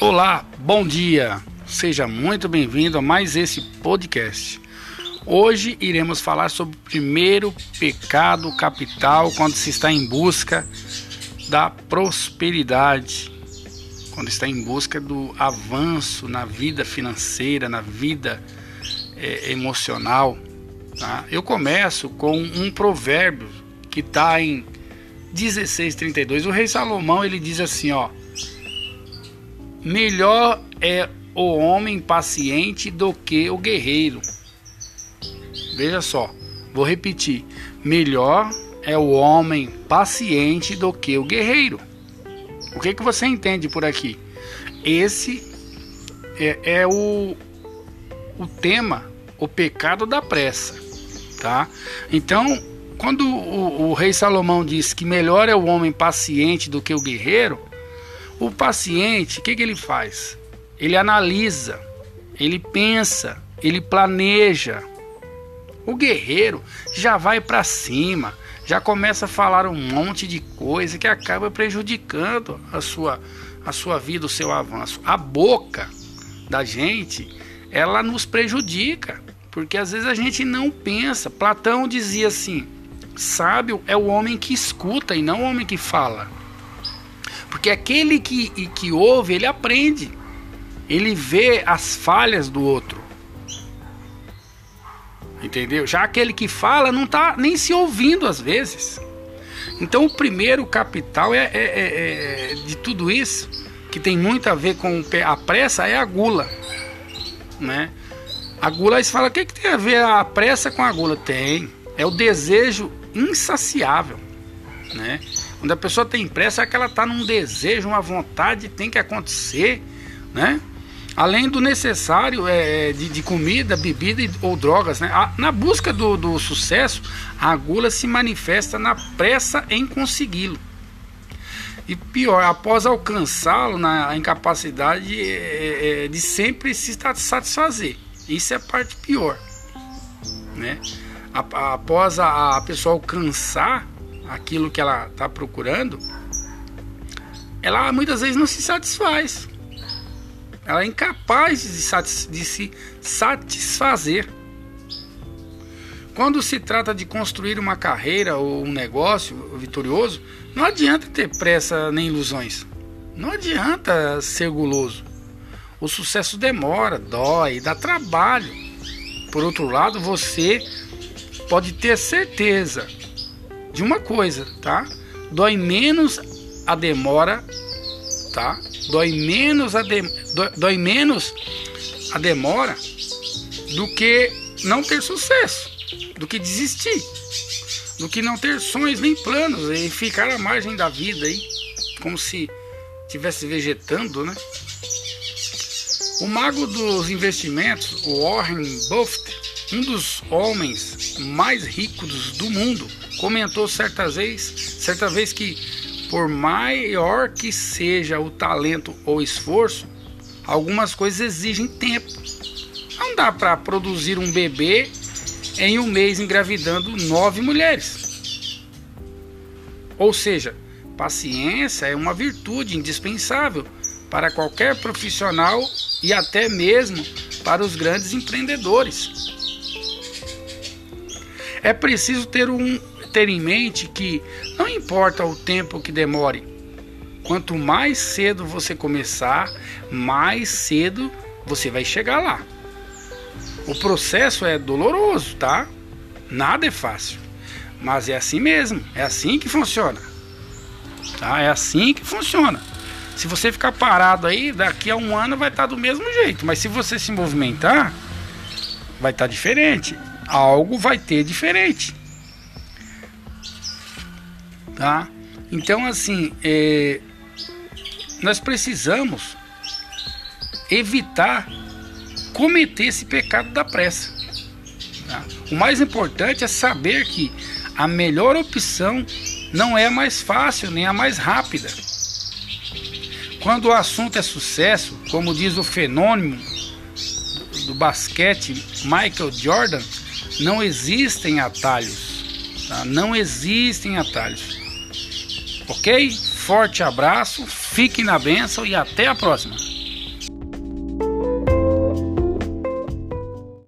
Olá, bom dia. Seja muito bem-vindo a mais esse podcast. Hoje iremos falar sobre o primeiro pecado capital quando se está em busca da prosperidade, quando está em busca do avanço na vida financeira, na vida é, emocional. Tá? Eu começo com um provérbio que está em 16:32. O rei Salomão ele diz assim, ó: Melhor é o homem paciente do que o guerreiro. Veja só, vou repetir. Melhor é o homem paciente do que o guerreiro. O que, que você entende por aqui? Esse é, é o, o tema, o pecado da pressa, tá? Então, quando o, o rei Salomão diz que melhor é o homem paciente do que o guerreiro, o paciente, o que, que ele faz? Ele analisa, ele pensa, ele planeja. O guerreiro já vai para cima, já começa a falar um monte de coisa que acaba prejudicando a sua, a sua vida, o seu avanço. A boca da gente, ela nos prejudica, porque às vezes a gente não pensa. Platão dizia assim: sábio é o homem que escuta e não o homem que fala. Porque aquele que, que ouve, ele aprende. Ele vê as falhas do outro. Entendeu? Já aquele que fala não está nem se ouvindo às vezes. Então o primeiro capital é, é, é, é, de tudo isso, que tem muito a ver com a pressa, é a gula. Né? A gula, eles falam, o que, que tem a ver a pressa com a gula? Tem. É o desejo insaciável. Né? Quando a pessoa tem pressa, é que ela está num desejo, uma vontade, tem que acontecer, né? Além do necessário é, de, de comida, bebida ou drogas, né? A, na busca do, do sucesso, a gula se manifesta na pressa em consegui-lo. E pior, após alcançá-lo, na incapacidade é, é, de sempre se satisfazer. Isso é a parte pior, né? Após a, a pessoa alcançar aquilo que ela está procurando, ela muitas vezes não se satisfaz. Ela é incapaz de, satis de se satisfazer. Quando se trata de construir uma carreira ou um negócio vitorioso, não adianta ter pressa nem ilusões. Não adianta ser guloso. O sucesso demora, dói, dá trabalho. Por outro lado, você pode ter certeza de uma coisa, tá? Dói menos a demora, tá? Dói menos a de, dói, menos a demora do que não ter sucesso, do que desistir, do que não ter sonhos nem planos e ficar à margem da vida aí, como se estivesse vegetando, né? O mago dos investimentos, Warren Buffett, um dos homens mais ricos do mundo, comentou certa vez, certa vez que por maior que seja o talento ou esforço, algumas coisas exigem tempo. Não dá para produzir um bebê em um mês engravidando nove mulheres. Ou seja, paciência é uma virtude indispensável para qualquer profissional e até mesmo para os grandes empreendedores. É preciso ter um ter em mente que não importa o tempo que demore, quanto mais cedo você começar, mais cedo você vai chegar lá. O processo é doloroso, tá? Nada é fácil, mas é assim mesmo, é assim que funciona. Tá? É assim que funciona. Se você ficar parado aí, daqui a um ano vai estar do mesmo jeito, mas se você se movimentar, vai estar diferente. Algo vai ter diferente tá? Então, assim, é, nós precisamos evitar cometer esse pecado da pressa. Tá? O mais importante é saber que a melhor opção não é a mais fácil nem a mais rápida. Quando o assunto é sucesso, como diz o fenômeno do basquete Michael Jordan, não existem atalhos. Tá? Não existem atalhos. Ok? Forte abraço, fique na benção e até a próxima.